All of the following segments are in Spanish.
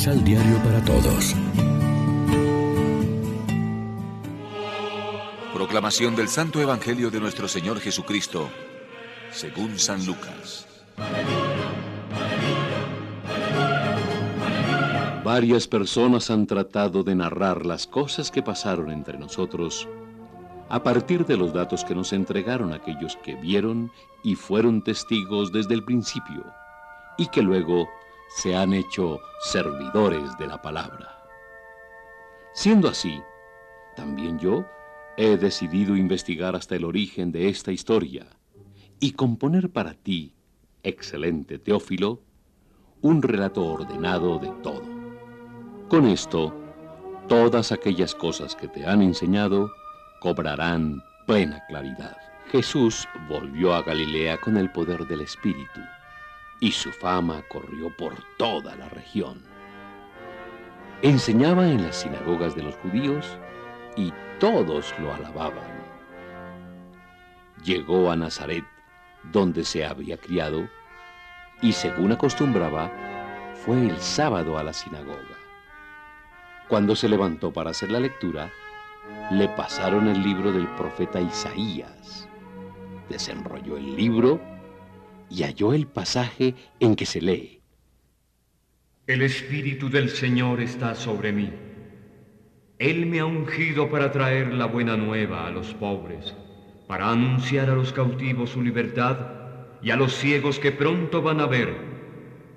Misal Diario para Todos. Proclamación del Santo Evangelio de nuestro Señor Jesucristo, según San Lucas. Varias personas han tratado de narrar las cosas que pasaron entre nosotros a partir de los datos que nos entregaron aquellos que vieron y fueron testigos desde el principio y que luego se han hecho servidores de la palabra. Siendo así, también yo he decidido investigar hasta el origen de esta historia y componer para ti, excelente Teófilo, un relato ordenado de todo. Con esto, todas aquellas cosas que te han enseñado cobrarán plena claridad. Jesús volvió a Galilea con el poder del Espíritu y su fama corrió por toda la región. Enseñaba en las sinagogas de los judíos y todos lo alababan. Llegó a Nazaret, donde se había criado, y según acostumbraba, fue el sábado a la sinagoga. Cuando se levantó para hacer la lectura, le pasaron el libro del profeta Isaías. Desenrolló el libro y halló el pasaje en que se lee. El Espíritu del Señor está sobre mí. Él me ha ungido para traer la buena nueva a los pobres, para anunciar a los cautivos su libertad y a los ciegos que pronto van a ver,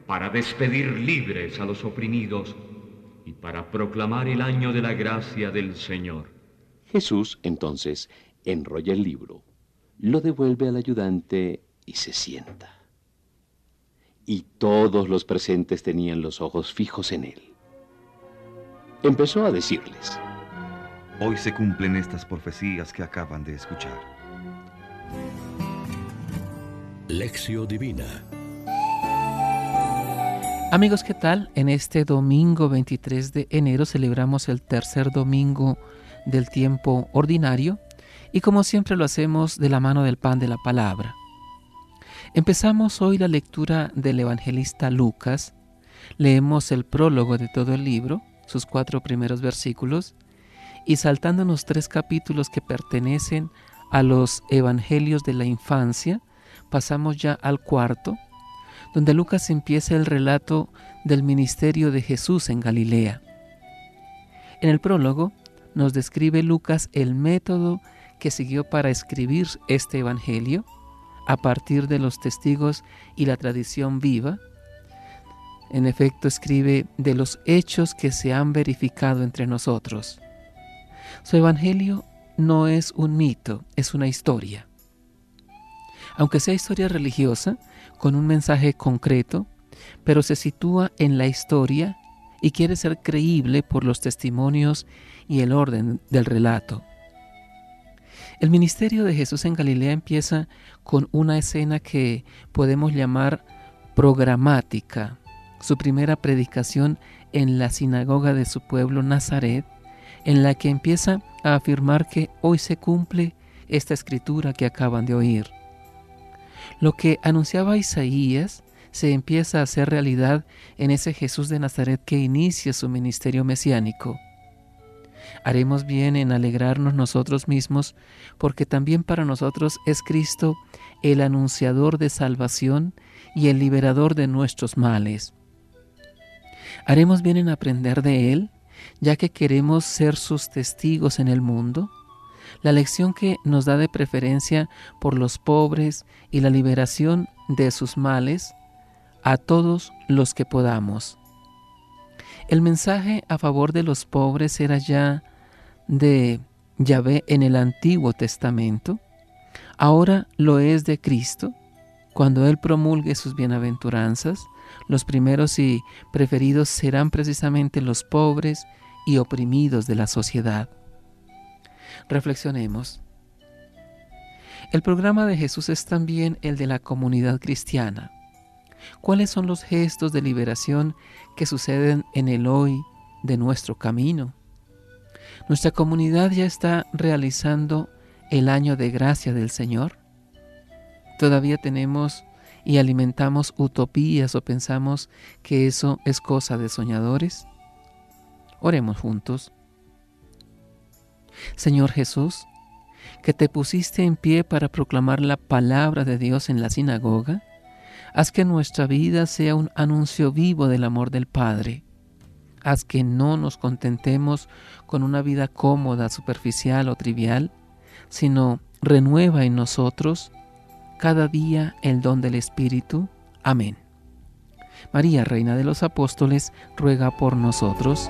para despedir libres a los oprimidos y para proclamar el año de la gracia del Señor. Jesús entonces enrolla el libro, lo devuelve al ayudante y se sienta. Y todos los presentes tenían los ojos fijos en él. Empezó a decirles, Hoy se cumplen estas profecías que acaban de escuchar. Lección Divina Amigos, ¿qué tal? En este domingo 23 de enero celebramos el tercer domingo del tiempo ordinario y como siempre lo hacemos de la mano del pan de la palabra. Empezamos hoy la lectura del evangelista Lucas. Leemos el prólogo de todo el libro, sus cuatro primeros versículos, y saltándonos tres capítulos que pertenecen a los evangelios de la infancia, pasamos ya al cuarto, donde Lucas empieza el relato del ministerio de Jesús en Galilea. En el prólogo nos describe Lucas el método que siguió para escribir este evangelio a partir de los testigos y la tradición viva. En efecto, escribe de los hechos que se han verificado entre nosotros. Su evangelio no es un mito, es una historia. Aunque sea historia religiosa, con un mensaje concreto, pero se sitúa en la historia y quiere ser creíble por los testimonios y el orden del relato. El ministerio de Jesús en Galilea empieza con una escena que podemos llamar programática. Su primera predicación en la sinagoga de su pueblo Nazaret, en la que empieza a afirmar que hoy se cumple esta escritura que acaban de oír. Lo que anunciaba Isaías se empieza a hacer realidad en ese Jesús de Nazaret que inicia su ministerio mesiánico. Haremos bien en alegrarnos nosotros mismos, porque también para nosotros es Cristo el anunciador de salvación y el liberador de nuestros males. Haremos bien en aprender de Él, ya que queremos ser sus testigos en el mundo. La lección que nos da de preferencia por los pobres y la liberación de sus males a todos los que podamos. El mensaje a favor de los pobres era ya de Yahvé en el Antiguo Testamento, ahora lo es de Cristo. Cuando Él promulgue sus bienaventuranzas, los primeros y preferidos serán precisamente los pobres y oprimidos de la sociedad. Reflexionemos. El programa de Jesús es también el de la comunidad cristiana. ¿Cuáles son los gestos de liberación que suceden en el hoy de nuestro camino? Nuestra comunidad ya está realizando el año de gracia del Señor. Todavía tenemos y alimentamos utopías o pensamos que eso es cosa de soñadores? Oremos juntos. Señor Jesús, que te pusiste en pie para proclamar la palabra de Dios en la sinagoga, haz que nuestra vida sea un anuncio vivo del amor del Padre. Haz que no nos contentemos con una vida cómoda, superficial o trivial, sino renueva en nosotros cada día el don del Espíritu. Amén. María, Reina de los Apóstoles, ruega por nosotros.